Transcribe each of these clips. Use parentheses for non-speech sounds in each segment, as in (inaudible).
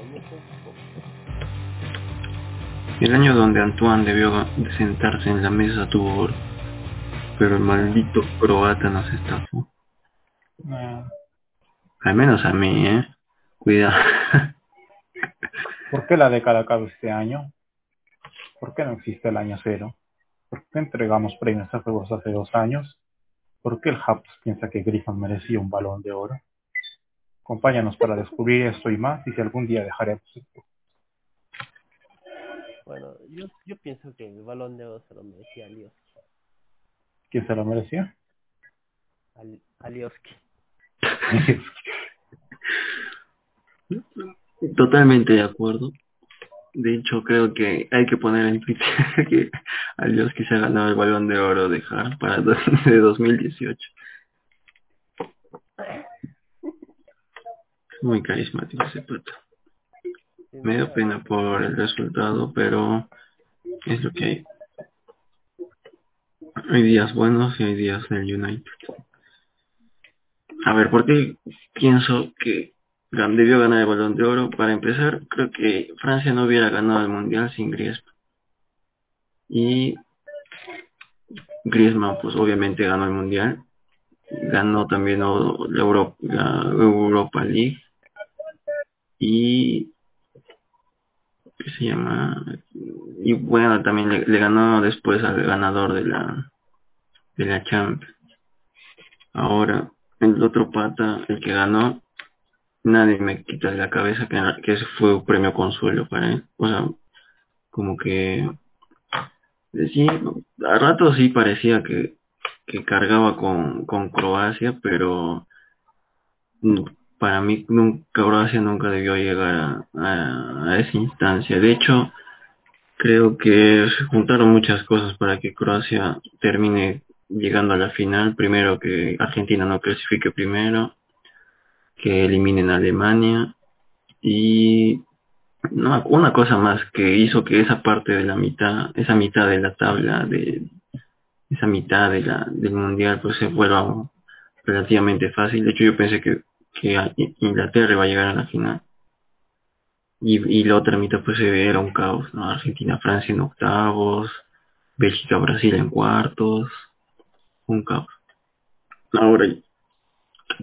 Y mucho, El año donde Antoine debió de sentarse en la mesa tuvo oro, pero el maldito croata nos estafó. Ah, Al menos a mí, ¿eh? Cuidado. ¿Por qué la década acaba este año? ¿Por qué no existe el año cero? ¿Por qué entregamos premios a juegos hace dos años? ¿Por qué el Haps piensa que Griffin merecía un balón de oro? Acompáñanos para descubrir esto y más y si algún día dejaremos esto. Bueno, yo, yo pienso que el balón de oro se lo merecía Alioski. ¿Quién se lo merecía? Al, Alioski. (laughs) Totalmente de acuerdo. De hecho, creo que hay que poner en Twitter (laughs) que Alioski se ha ganado el balón de oro de Hart para (laughs) de 2018. Muy carismático ese pato. Me da pena por el resultado, pero es lo que hay. Hay días buenos y hay días del United. A ver, ¿por qué pienso que gan- debió ganar el balón de oro? Para empezar, creo que Francia no hubiera ganado el mundial sin Griezmann. Y Griezmann, pues obviamente ganó el mundial. Ganó también la Europa League. Y ¿qué se llama? Y bueno, también le, le ganó después al ganador de la de la Champions. Ahora, el otro pata, el que ganó, nadie me quita de la cabeza que, que ese fue un premio consuelo para él. O sea, como que sí, a rato sí parecía que, que cargaba con, con Croacia, pero para mí nunca, Croacia nunca debió llegar a, a esa instancia. De hecho, creo que se juntaron muchas cosas para que Croacia termine llegando a la final. Primero que Argentina no clasifique primero, que eliminen Alemania y no, una cosa más que hizo que esa parte de la mitad, esa mitad de la tabla de esa mitad de la, del mundial pues se fuera relativamente fácil. De hecho yo pensé que, Inglaterra iba a llegar a la final. Y, y la otra mitad pues era un caos, ¿no? Argentina-Francia en octavos, Bélgica-Brasil en cuartos, un caos. Ahora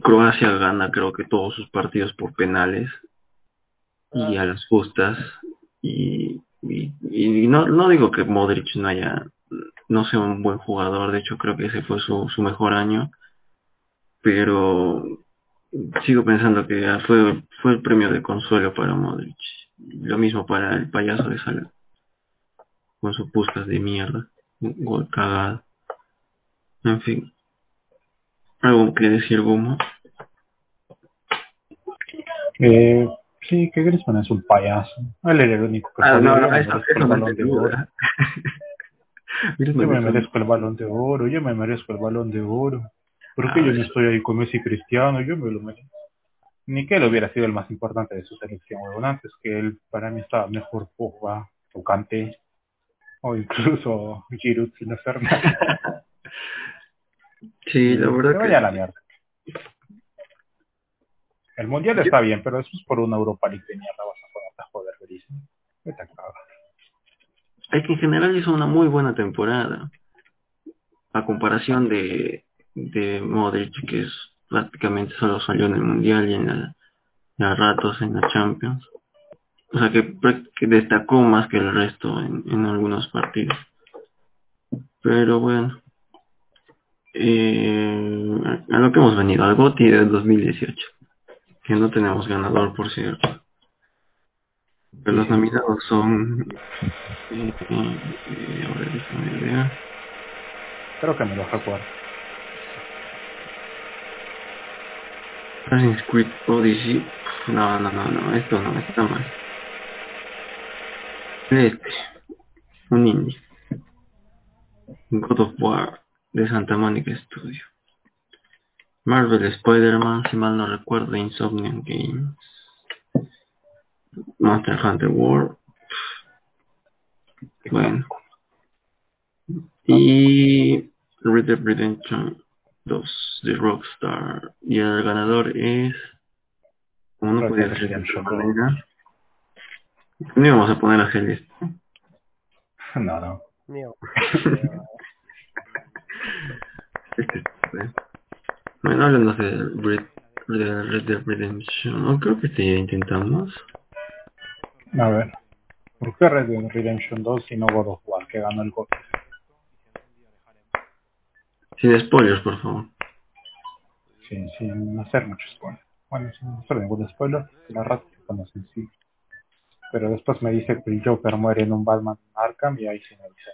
Croacia gana creo que todos sus partidos por penales y a las justas y, y, y no, no digo que Modric no haya no sea un buen jugador, de hecho creo que ese fue su, su mejor año, pero sigo pensando que ya fue, fue el premio de consuelo para Modric. Lo mismo para el payaso de Salah, con sus pustas de mierda, un gol cagado. En fin, algo que decir Gumo. Eh, sí, que Griezmann es un payaso. Él era el único que Ah, no, Yo no, me eso, merezco el eso no balón te de oro. (laughs) Yo me merezco el balón de oro, yo me merezco el balón de oro. ¿Por qué Ah, yo no estoy ahí con Messi Cristiano? Yo me lo merezco. Ni que él hubiera sido el más importante de su selección, weón. Antes que él, para mí estaba mejor Pogba, o Kanté, o incluso Giroud sin hacer nada. Sí, la Que verdad vaya a la que mierda. El mundial Yo- está bien, pero eso es por una Europa League de mierda. Vas a ponerte a joder. Vete cagar. es que en general hizo una muy buena temporada. A comparación de, de Modric, que es prácticamente solo salió en el Mundial y en la, a ratos en la Champions. O sea que, que destacó más que el resto en, en algunos partidos. Pero bueno. Eh, a lo que hemos venido, al GOTY del 2018. Que no tenemos ganador, por cierto. Pero los nominados son... eh, eh, a ver, déjame ver. Creo que me lo recuerdo. Assassin's Creed Odyssey. No, no, no, no, esto no, está mal. Este, un indie. God of War de Santa Mónica Studio. Marvel Spider-Man, si mal no recuerdo, Insomniac Games. Monster Hunter World. Bueno. Y Red Dead Redemption 2 de Rockstar. Y el ganador es... Como no podía ser de Redemption otra 2. manera. No íbamos a poner a Celeste. (laughs) No, no. (laughs) Este, pues. Bueno, hablando de Red, de Red Dead Redemption, no creo que ya intentamos. A ver. ¿Por qué Red Dead Redemption 2 y no God of War, que ganó el GOTY? Sin spoilers, por favor. Sin, sin hacer muchos spoilers. Bueno, sin hacer ningún spoiler, la rata se conoce sí. Pero después me dice que el Joker muere en un Batman Arkham y ahí sí me dice.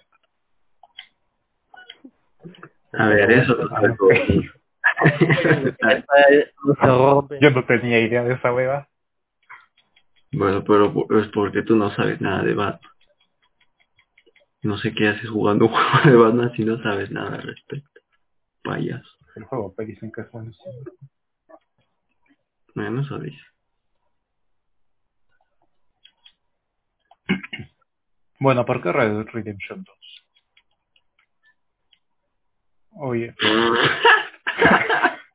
A ver, eso. (laughs) Yo no tenía idea de esa hueva. Bueno, pero es porque tú no sabes nada de Batman. No sé qué haces jugando un (laughs) juego de Batman si no sabes nada al respecto. Payaso. El juego, pero dicen que es bueno. Bueno, eso dice. (clears throat) Bueno, ¿por qué Red Redemption 2? Oye, (laughs)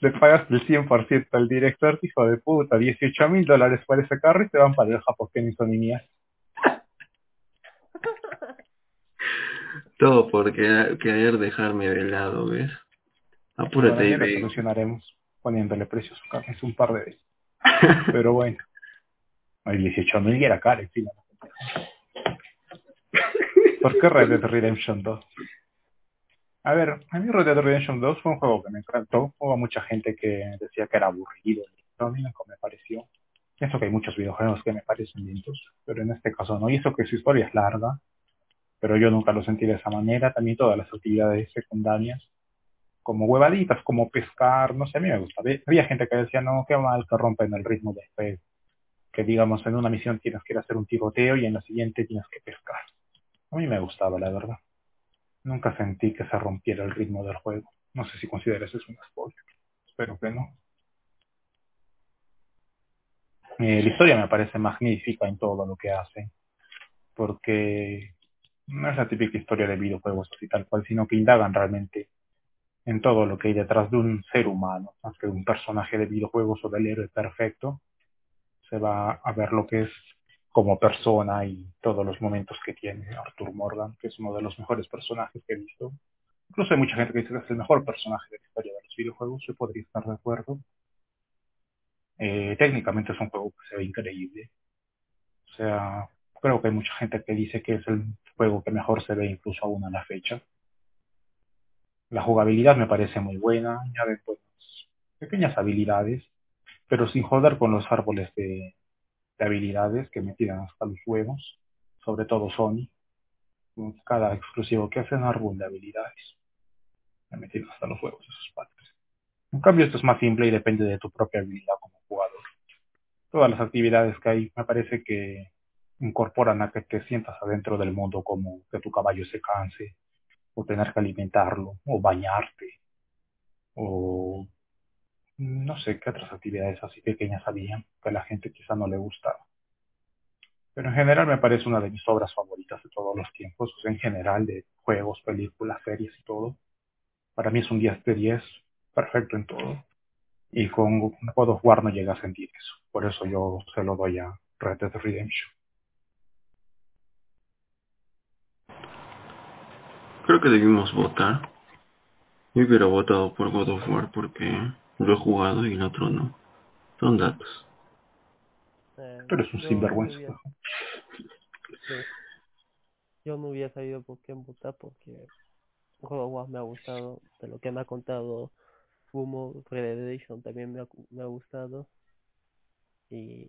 le pagaste el 100% al director, hijo de puta, 18 mil dólares por ese carro y te van para el Japón que ni son ni mías. Todo por querer, querer dejarme de lado, ¿ves? Apúrate y ve. solucionaremos poniéndole precio a su carro, es un par de veces. (laughs) Pero bueno, el 18 mil ya era caro encima. ¿Por qué Red Dead Redemption 2? A ver, a mí Red Redemption 2 fue un juego que me encantó. Hubo mucha gente que decía que era aburrido. Pero a mí me pareció. Pienso que hay muchos videojuegos que me parecen lentos, pero en este caso no. Y eso que su historia es larga, pero yo nunca lo sentí de esa manera. También todas las actividades secundarias, como huevaditas, como pescar, no sé, a mí me gusta. Había- gente que decía, no, qué mal que rompen el ritmo del juego. Que digamos, en una misión tienes que ir a hacer un tiroteo y en la siguiente tienes que pescar. A mí me gustaba, la verdad. Nunca sentí que se rompiera el ritmo del juego. No sé si consideras eso un spoiler. Espero que no. Eh, la historia me parece magnífica en todo lo que hace. Porque no es la típica historia de videojuegos así tal cual, sino que indagan realmente en todo lo que hay detrás de un ser humano, más que un personaje de videojuegos o del héroe perfecto. Se va a ver lo que es como persona y todos los momentos que tiene Arthur Morgan, que es uno de los mejores personajes que he visto. Incluso hay mucha gente que dice que es el mejor personaje de la historia de los videojuegos, yo podría estar de acuerdo. Eh, técnicamente es un juego que se ve increíble. O sea, creo que hay mucha gente que dice que es el juego que mejor se ve incluso aún a la fecha. La jugabilidad me parece muy buena, añade pues, pequeñas habilidades, pero sin joder con los árboles de, de habilidades que me tiran hasta los huevos, sobre todo Sony. Cada exclusivo que hace un árbol de habilidades. Me hasta los huevos esos padres. En cambio, esto es más simple y depende de tu propia habilidad como jugador. Todas las actividades que hay me parece que incorporan a que te sientas adentro del mundo como que tu caballo se canse, o tener que alimentarlo, o bañarte, o no sé qué otras actividades así pequeñas había que a la gente quizá no le gustaba. Pero en general me parece una de mis obras favoritas de todos los tiempos, sea, en general de juegos, películas, series y todo. Para mí es un 10 de 10, perfecto en todo. Y con God of War no llega a sentir eso. Por eso yo se lo doy a Red Dead Redemption. Creo que debimos votar. Yo hubiera votado por God of War porque lo he jugado y el otro no. Son datos. Eh, Tú eres un yo sinvergüenza. no hubiera- sí. Yo no hubiera sabido por quién votar porque God of War me ha gustado. De lo que me ha contado Fumo, Redemption también me ha, me ha gustado. Y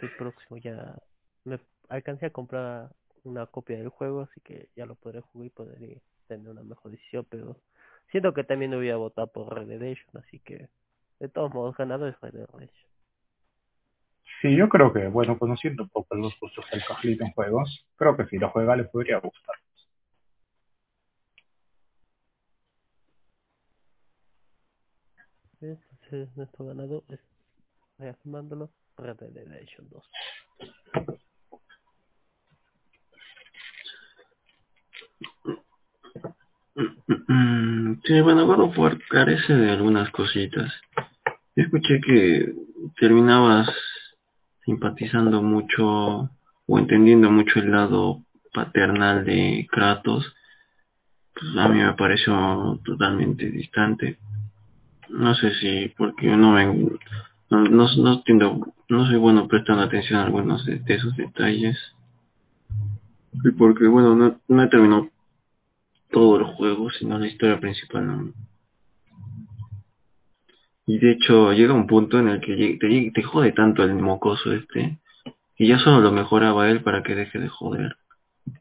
el próximo ya me alcancé a comprar una copia del juego, así que ya lo podré jugar y podré tener una mejor decisión. Pero siento que también hubiera votado por Redemption, así que de todos modos, ganador es Redemption. Sí, yo creo que, bueno, conociendo un poco los gustos del Carlito en juegos, creo que si lo juega le podría gustar. Entonces, nuestro ganador es, reafirmándolo, Red Dead Redemption 2. Sí, bueno, God of carece de algunas cositas. Escuché que terminabas simpatizando mucho o entendiendo mucho el lado paternal de Kratos. Pues a mí me pareció totalmente distante. No sé si porque no me no, no, no no soy bueno prestando atención a algunos de, de esos detalles. Y porque bueno, no, no he terminado todo el juego, sino la historia principal. ¿no? Y de hecho llega un punto en el que te, te jode tanto el mocoso este, y ya solo lo mejoraba él para que deje de joder.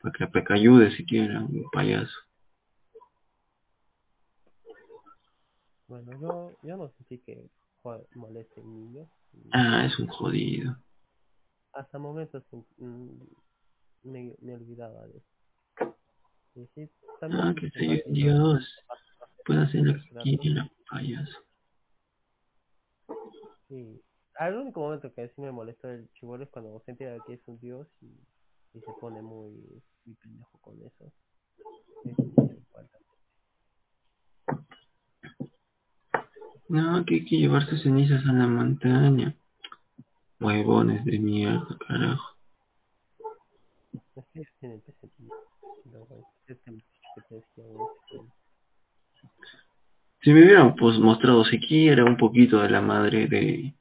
Para que Peca ayude siquiera, un payaso. Bueno, yo, yo no sentí que moleste niños. Ah, es un jodido. Hasta momentos mm, me, me olvidaba de eso. Ah, que se dios. Puede hacer que Gracias. quiera, payaso. Sí. Al único momento que sí me molestó el chivolo es cuando se entera que es un dios y, y se pone muy, muy pendejo con eso. No, que hay que llevarse cenizas a la montaña. Huevones de mierda, carajo. Este muchacho que te decía en ese juego. Si me hubieran pues mostrado siquiera un poquito de la madre de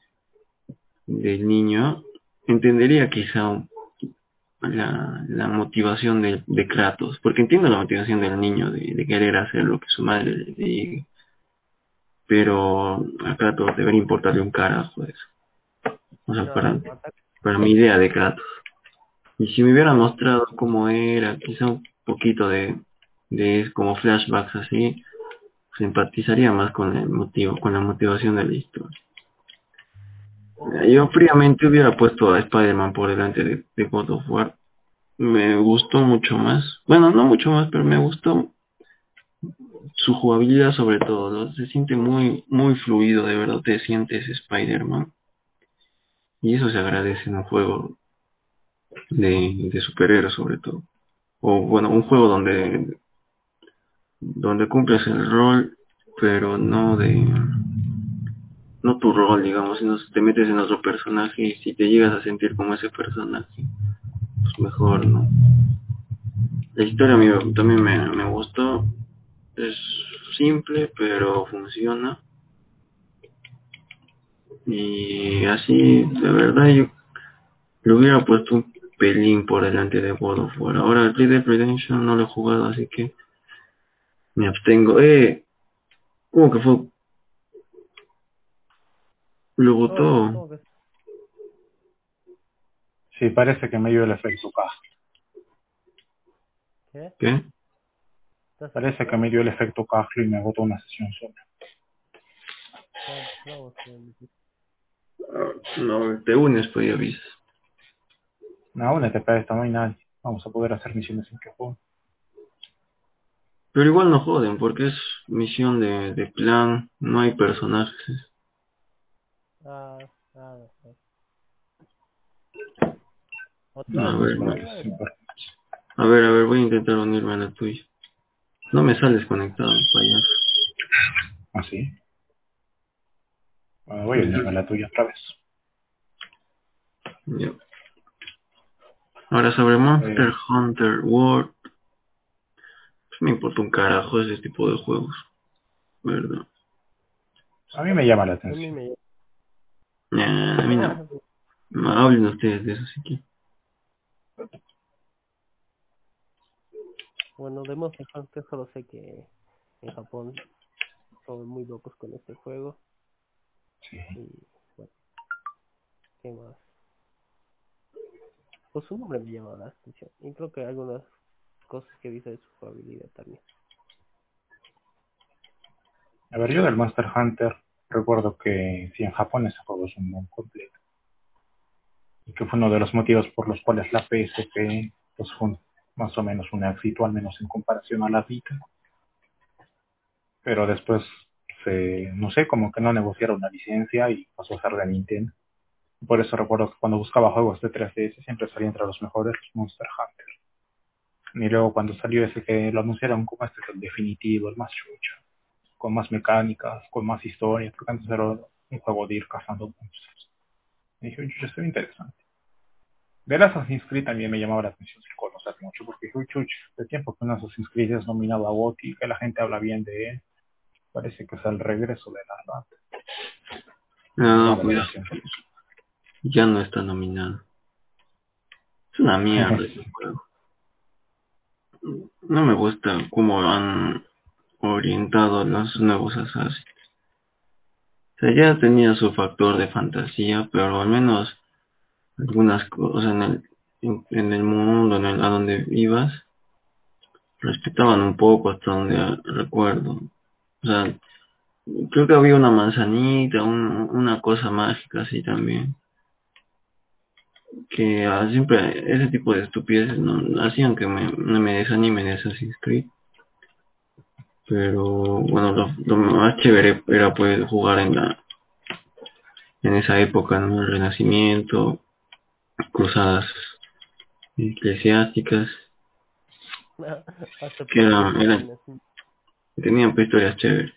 del niño, entendería quizá la, la motivación de, de Kratos, porque entiendo la motivación del niño de, de querer hacer lo que su madre le diga, pero a Kratos debería importarle un carajo eso. O sea, para, para mi idea de Kratos. Y si me hubieran mostrado cómo era, quizá un poquito de, de como flashbacks así, simpatizaría más con el motivo, con la motivación de la historia. Yo fríamente hubiera puesto a Spider-Man por delante de, de God of War. Me gustó mucho más. Bueno, no mucho más, pero me gustó su jugabilidad sobre todo. Se siente muy, muy fluido, de verdad te sientes Spider-Man. Y eso se agradece en un juego de, de superhéroes sobre todo. O bueno, un juego donde, donde cumples el rol, pero no de no tu rol, digamos, sino te metes en otro personaje y si te llegas a sentir como ese personaje, pues mejor, ¿no? La historia a también me, me gustó, es simple pero funciona y así, de verdad yo le hubiera puesto un pelín por delante de God of War. Ahora el Red Dead Redemption no lo he jugado, así que me abstengo. ¡Eh! ¿Cómo que fue? Lo ¿Cómo- votó. Sí, parece que me dio el efecto caja. ¿Qué? ¿Qué? ¿Estás Parece que me dio el efecto caja y me agotó una sesión sola. Ah, No, te unes, pues ya avisas. No, únete para esto, no hay nadie. Vamos a poder hacer misiones sin que juegue. Pero igual no joden, porque es misión de, de plan, no hay personajes. Ah, ah, ah. A ver, A ver, a ver, voy a intentar unirme a la tuya. No me sales conectado, payaso. ¿Ah, sí? Bueno, voy a unirme a la tuya otra vez. Ya. Ahora sobre Monster Eh. Hunter World. Pues me importa un carajo ese tipo de juegos. ¿Verdad? A mí me llama la A mí atención. me... Nah, a mí no. No, Hablen ustedes de eso si quieren. Bueno, de Monster Hunter solo sé que en Japón son muy locos con este juego Sí. y bueno, ¿qué más? Pues su nombre me llama la atención y creo que algunas cosas que dice de su jugabilidad también. A ver, yo del Monster Hunter recuerdo que sí, en Japón ese juego es un mundo completo. Y que fue uno de los motivos por los cuales la PSP pues, fue más o menos un éxito, al menos en comparación a la Vita. Pero después, se, no sé, como que no negociaron la licencia y pasó a ser de Nintendo. Por eso recuerdo que cuando buscaba juegos de 3DS siempre salía entre los mejores los Monster Hunter. Y luego cuando salió ese que lo anunciaron como este es el definitivo, el más chucho. con más mecánicas, con más historia, porque antes era un juego de ir cazando monstruos. Y dije, chucha, esto es interesante. De las Assassin's Creed también me llamaba la atención sin conocer mucho, porque dije, chucha, de tiempo que un Assassin's Creed es nominado a GOTY, que la gente habla bien de él, parece que es el regreso de la rata. No, Llama pues, la atención. Ya no está nominado. Es una mierda ese juego. No me gusta cómo han orientado los nuevos Assassins. O sea, ya tenía su factor de fantasía, pero al menos algunas cosas en el, en, en el mundo en el, a donde ibas respetaban un poco hasta donde recuerdo. O sea, creo que había una manzanita, un- una cosa mágica así también. Que siempre ese tipo de estupideces no, hacían que me, me desanime de Assassin's Creed. Pero bueno, lo, lo más chévere era poder jugar en la en esa época, ¿no? El Renacimiento, cruzadas eclesiásticas, Que era- por- era- tenían pues historias chéveres.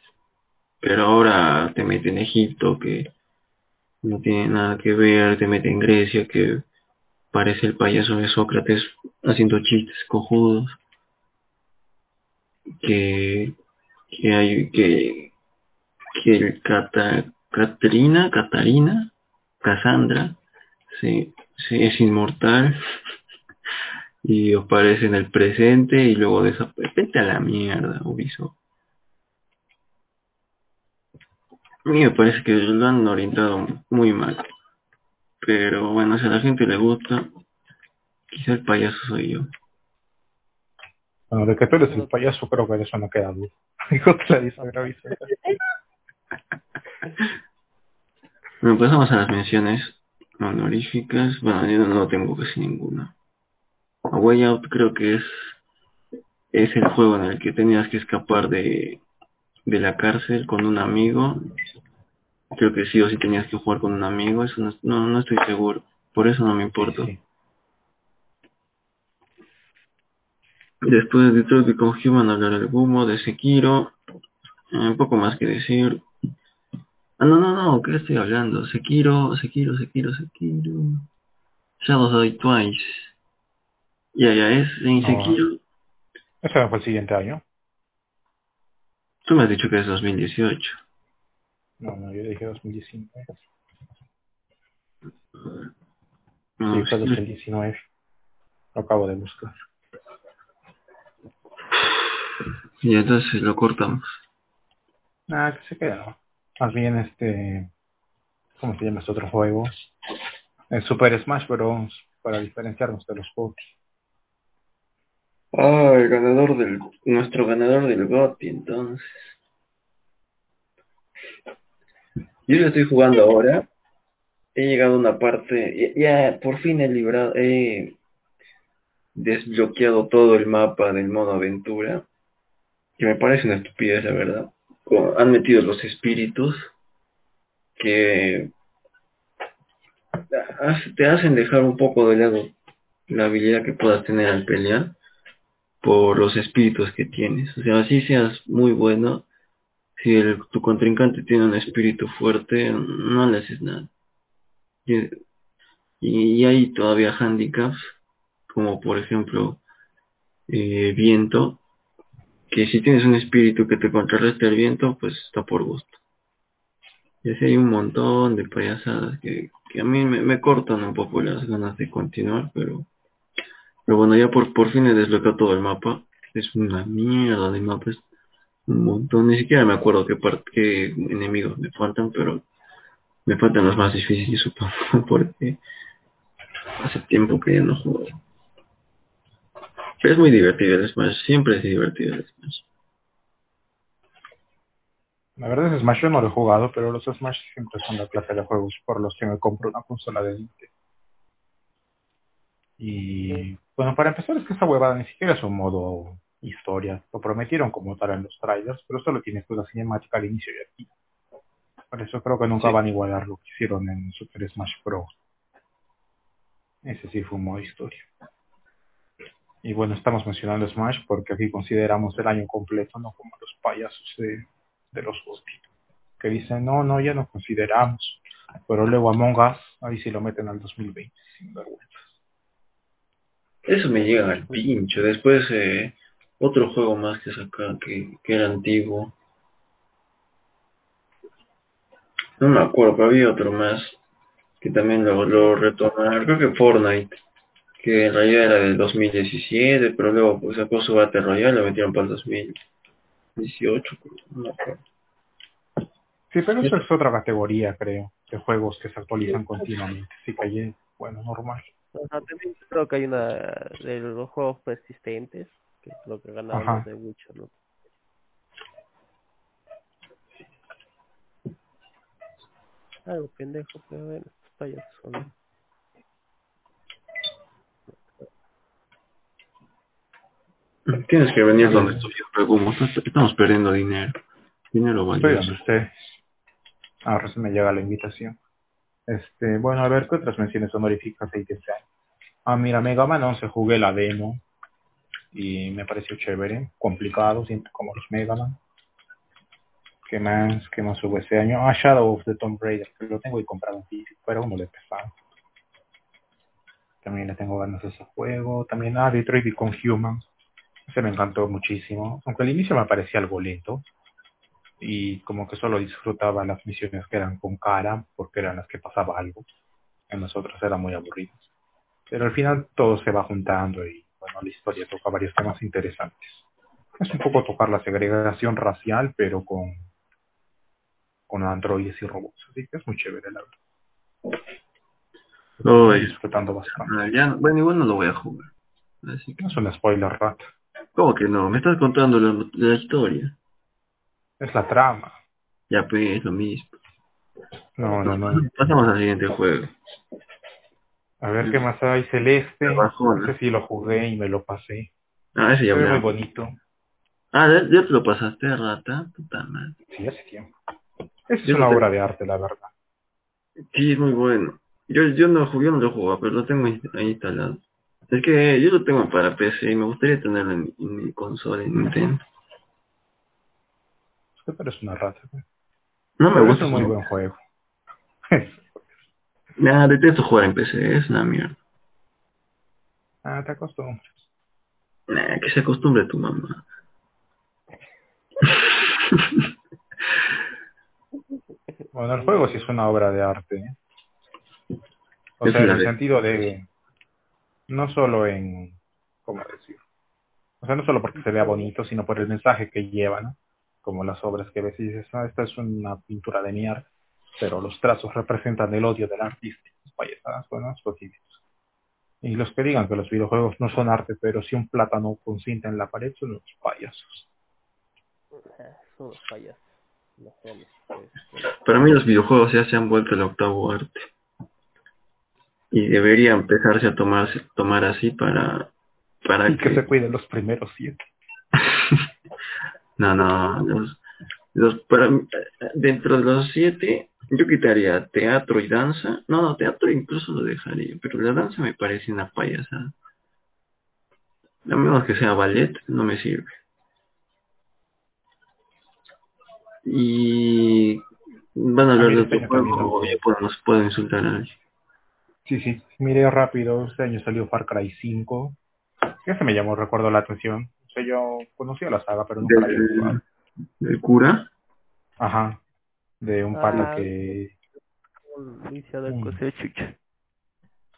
Pero ahora te meten en Egipto, que no tiene nada que ver, te meten en Grecia, que parece el payaso de Sócrates haciendo chistes cojudos. Que, que hay, que, que el Cata, Catrina, Catarina, Cassandra, sí, es inmortal (laughs) y aparece en el presente y luego desaparece. A la mierda, Ubisoft. A me parece que lo han orientado muy mal. Pero bueno, si a la gente le gusta, quizá el payaso soy yo. Bueno, de que tú eres el payaso, creo que de eso no queda duda. (laughs) Dijo Gravisa. Bueno, pasamos a las menciones honoríficas. Bueno, yo no tengo casi ninguna. A Way Out creo que es es el juego en el que tenías que escapar de, de la cárcel con un amigo. Creo que sí o sí tenías que jugar con un amigo, eso no, no, no estoy seguro. Por eso no me importa. Sí. Después de Detroit Become Human hablar del humo, de Sekiro, eh, un poco más que decir. Ah, no, no, no, ¿qué estoy hablando? Sekiro, Sekiro, Sekiro, Sekiro. Shadows Die Twice. Ya, ya, es en Ah. Sekiro. Ese no fue el siguiente año. Tú me has dicho que es 2018. No, no, yo dije 2019. No, Sí, fue sí, 2019. Lo acabo de buscar. Y entonces lo cortamos. Nada, que se queda. ¿no? Más bien este... ¿Cómo se llama este otro juego? El Super Smash Bros. Para diferenciarnos de los juegos. Ah, el ganador del, nuestro ganador del GOTY, entonces. Yo lo estoy jugando ahora. He llegado a una parte, ya, ya por fin he librado, he desbloqueado todo el mapa del modo aventura, que me parece una estupidez, la verdad. Han metido los espíritus que te hacen dejar un poco de lado la habilidad que puedas tener al pelear por los espíritus que tienes. O sea, así seas muy bueno, si tu contrincante tiene un espíritu fuerte, no le haces nada. Y, y hay todavía handicaps, como por ejemplo eh, viento, que si tienes un espíritu que te contrarreste el viento, pues está por gusto. Y así hay un montón de payasadas que, a mí me, cortan un poco las ganas de continuar, pero pero bueno, ya por, por fin he desbloqueado todo el mapa. Es una mierda de mapa, es un montón. Ni siquiera me acuerdo qué, par- qué enemigos me faltan, pero me faltan los más difíciles, supongo, (laughs) porque hace tiempo que ya no juego. Pero es muy divertido el Smash, siempre es divertido el Smash. La verdad es Smash yo no lo he jugado, pero los Smash siempre son la clase de juegos por los que me compro una consola de Nintendo. Y bueno, para empezar es que esa huevada ni siquiera es un modo historia. Lo prometieron como tal en los trailers, pero solo tiene pues la cinemática al inicio y final. Por eso creo que nunca Sí. van a igualar lo que hicieron en Super Smash Bros. Ese sí fue un modo historia. Y bueno, estamos mencionando Smash porque aquí consideramos el año completo, no como los payasos de de los GOTY, que dicen, no, no, ya no consideramos. Pero luego Among Us, ahí sí lo meten al 2020, sin vergüenza. Eso me llega al pincho. Después, eh, otro juego más que sacaron, que, que era antiguo. No me acuerdo, pero había otro más que también lo, lo retomaron. Creo que Fortnite, que en realidad era del 2017, pero luego pues, sacó su Battle Royale, lo metieron para el 2018, no me acuerdo. Sí, pero eso es otra categoría, creo, de juegos que se actualizan continuamente. Sí, que ahí, bueno, normal. O sea, también creo que hay una de los juegos persistentes, que es lo que Ajá. los de Witcher, ¿no? Algo pendejo, pero bueno, estos payasos son. Tienes que venir donde estoy como estamos perdiendo dinero. Dinero valioso. usted. Ahora se me llega la invitación. Este, bueno, a ver, ¿qué otras menciones honoríficas hay este año? Ah, mira, Mega Man 11 jugué la demo y me pareció chévere, complicado, siempre como los Mega Man. ¿Qué más? ¿Qué más hubo este año? Ah, Shadow of the Tomb Raider, que lo tengo y comprado en físico, pero uno le pesado. También le tengo ganas a ese juego. También, ah, Detroit Become Human. Ese me encantó muchísimo. Aunque al inicio me parecía algo lento. Y como que solo disfrutaba las misiones que eran con cara, porque eran las que pasaba algo. En nosotros eran muy aburridas. Pero al final todo se va juntando y, bueno, la historia toca varios temas interesantes. Es un poco tocar la segregación racial, pero con, con androides y robots. Así que es muy chévere, la verdad. Uy. Estoy disfrutando bastante. Ah, ya, bueno, igual no lo voy a jugar. Así que, No es un spoiler rat. ¿cómo que no? Me estás contando la, la historia. Es la trama. Ya pues, lo mismo. No, no, no. Pasamos al siguiente juego. A ver qué más hay. Celeste. La bajona. Ese sí lo jugué y me lo pasé. Ah, ese Se ya ve muy bonito. Ah, ¿ya, te lo pasaste, rata? Puta madre. Sí, hace tiempo. Es Yo una no te- obra de arte, la verdad. Sí, es muy bueno. Yo, yo no jugué, no lo jugaba, pero lo tengo ahí instalado. Es que yo lo tengo para PC y me gustaría tenerlo en, en mi consola, en Nintendo. Pero es una rata. ¿no? No me Pero gusta. es un muy buen juego. (laughs) Nah, detesto jugar en PC, es una mierda. ah, te acostumbras. Nah, que se acostumbre tu mamá. Bueno, el juego sí es una obra de arte. ¿eh? O sea, en el sentido de... No solo en... ¿Cómo decir? O sea, no solo porque se vea bonito, sino por el mensaje que lleva, ¿no? Como las obras que ves y dices, ah, esta es una pintura de mierda, pero los trazos representan el odio del artista. Las payasadas, bueno, es posible. Y los que digan que los videojuegos no son arte, pero si un plátano con cinta en la pared son los payasos. (laughs) Son los payasos. Pues, Para mí los videojuegos ya se han vuelto el octavo arte. Y debería empezarse a tomarse, tomar así para, para Y que se cuiden los primeros siete. (laughs) No, no, los, los para dentro de los siete, yo quitaría teatro y danza. No, no, teatro incluso lo dejaría, pero la danza me parece una payasada. A menos que sea ballet, no me sirve. Y van a hablar mí de otro juego, ya podemos, puedo insultar a alguien. Sí, sí. Miré rápido, este año salió Far Cry 5. Ese me llamó, recuerdo la atención. O sea, yo conocía la saga, pero nunca la había jugado. Del, cura. Ajá. De un pata Ah. que... De.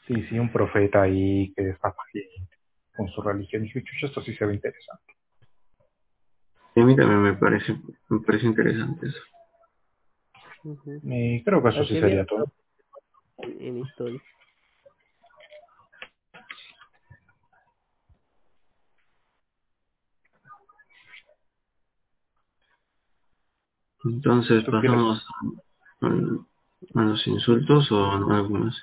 Sí, sí, un profeta ahí que gente con su religión. Y dije, chucha, esto sí se ve interesante. Y a mí también me parece, me parece interesante eso. Ujú. Y creo que eso sí sería todo. En historia. Entonces ¿Tú pasamos a, a los insultos o a algo más.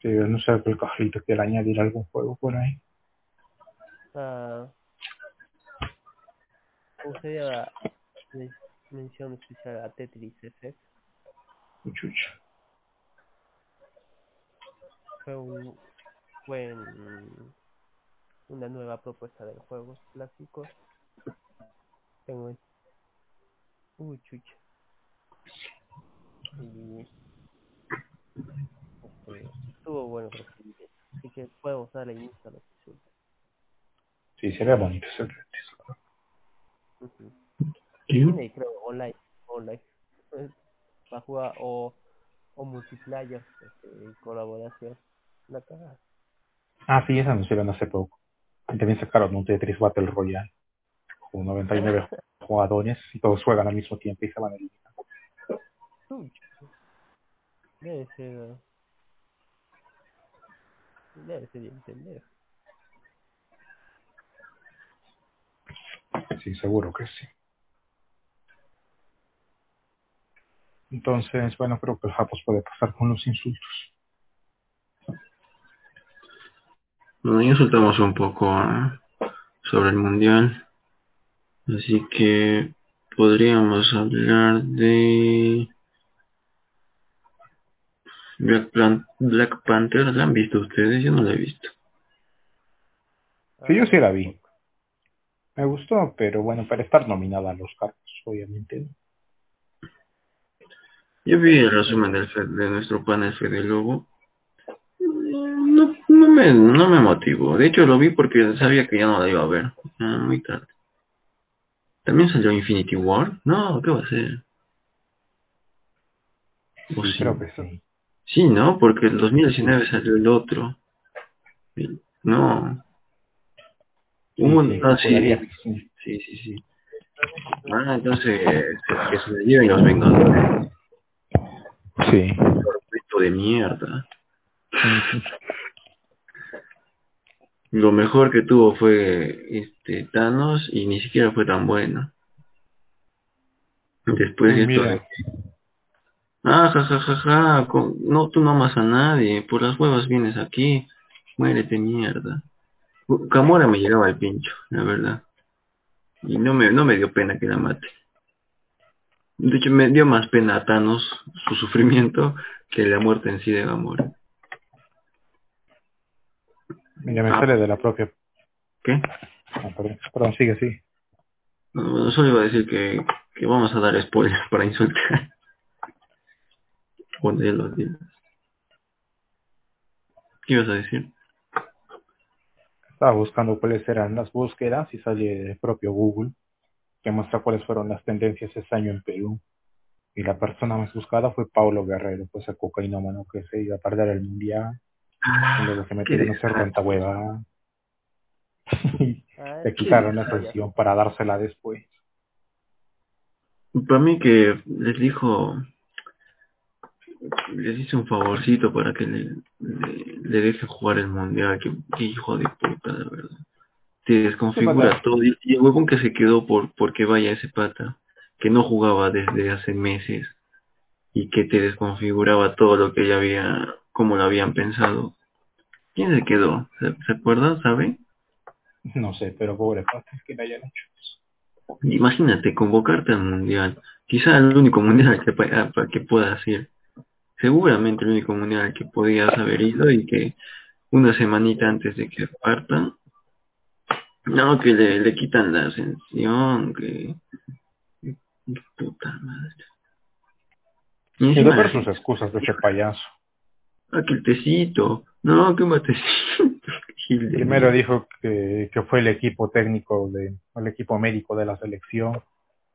Sí, no sé el cajito quiere añadir algún juego por ahí. Ah, ¿Cómo sería la men- mención especial a Tetris Effect? Chucha. Fue, un, fue en- una nueva propuesta del juego clásico. Tengo Uy, chucha. Y este, estuvo bueno recibir eso. Así que podemos darle inicio a los insultos. Sí, sería bonito ese Discord. Ujú. ¿Sí? Tiene, creo, online, online. (laughs) Para jugar o, o multiplayer, este, en colaboración. La cagada. Ah, sí, esa anunciaron hace poco. Y también sacaron un Tetris Battle Royale con (laughs) 99 jugadores y todos juegan al mismo tiempo y se van. Uy, Debe ser. Debe ser de entender. Sí, seguro que sí. Entonces, bueno, creo que el Japos puede pasar con los insultos. Bueno, ya soltamos un poco ah, sobre el mundial. Así que podríamos hablar de Black, Plan- Black Panther. ¿La han visto ustedes? Yo no la he visto. Sí, yo sí la vi. Me gustó, pero bueno, para estar nominada a los Oscar, pues, obviamente. Yo vi el resumen del de nuestro panel Fede Lobo. No, no, me, no me motivó. De hecho, lo vi porque sabía que ya no la iba a ver. Ah, muy tarde. ¿También salió Infinity War? No, ¿qué va a ser? ¿O Sí, sí? creo que sí. Sí, ¿no? Porque el 2019 salió el otro. No. Un- Sí, ah, sí, sí, sí, sí. Ah, entonces, que se le lleven los Vengadores. Sí. Esto de mierda. (laughs) Lo mejor que tuvo fue este Thanos y ni siquiera fue tan bueno. Después Uy, esto de... Ah, ja, ja, ja, ja, con- no, tú no amas a nadie, por las huevas vienes aquí, muérete mierda. Camora me llegaba al pincho, la verdad. Y no me, no me dio pena que la mate. De hecho, me dio más pena a Thanos, su sufrimiento, que la muerte en sí de Gamora. Mira, me Ah. sale de la propia... ¿Qué? Ah, perdón, perdón, sigue, sí. No, solo iba a decir que, que vamos a dar spoilers para insultar. (laughs) Bueno, ya lo digo. ¿Qué ibas a decir? Estaba buscando cuáles eran las búsquedas y sale el propio Google, que muestra cuáles fueron las tendencias ese año en Perú. Y la persona más buscada fue Paulo Guerrero, pues el cocainómano que se iba a perder el mundial, luego se metió en hacer tanta hueva. (laughs) Le sí, quitaron la sanción para dársela después. Para mí que les dijo, les hice un favorcito para que le, le, le deje jugar el mundial, que, que hijo de puta, la verdad. Se Sí, desconfigura todo, y, y el huevón que se quedó por porque vaya ese pata, que no jugaba desde hace meses, y que te desconfiguraba todo lo que ya había, como lo habían pensado. ¿Quién se quedó? ¿Se, se acuerdan? ¿Sabe? No sé, pero pobre pata, que le hayan hecho. Imagínate convocarte al mundial, quizá el único mundial al que, pa- a- que puedas ir. Seguramente el único mundial al que podías haber ido y que una semanita antes de que partan, no, que le, le quitan la ascensión, que... Puta madre. Y Y ver sus excusas de ese payaso. Ah, que el tecito, no, que matecito. (laughs) Gil de Primero dijo que, que fue el equipo técnico, de, el equipo médico de la selección.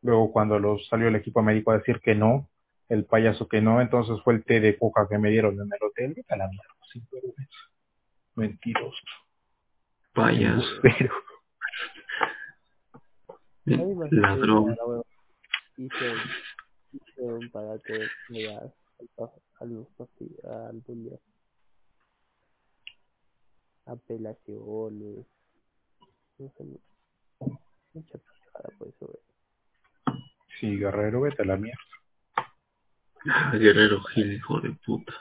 Luego cuando los, salió el equipo médico a decir que no, el payaso que no, entonces fue el té de coca que me dieron en el hotel. Vete a la mierda, sin vergüenza. Mentiroso. Payas, Embustero. A mí más que ladrón. un al, pa- a los parti- al mundial. Apelaciones. No sé, mucha pijada por eso. güey. Sí, Guerrero, vete a la mierda. Guerrero Gil, hijo de puta.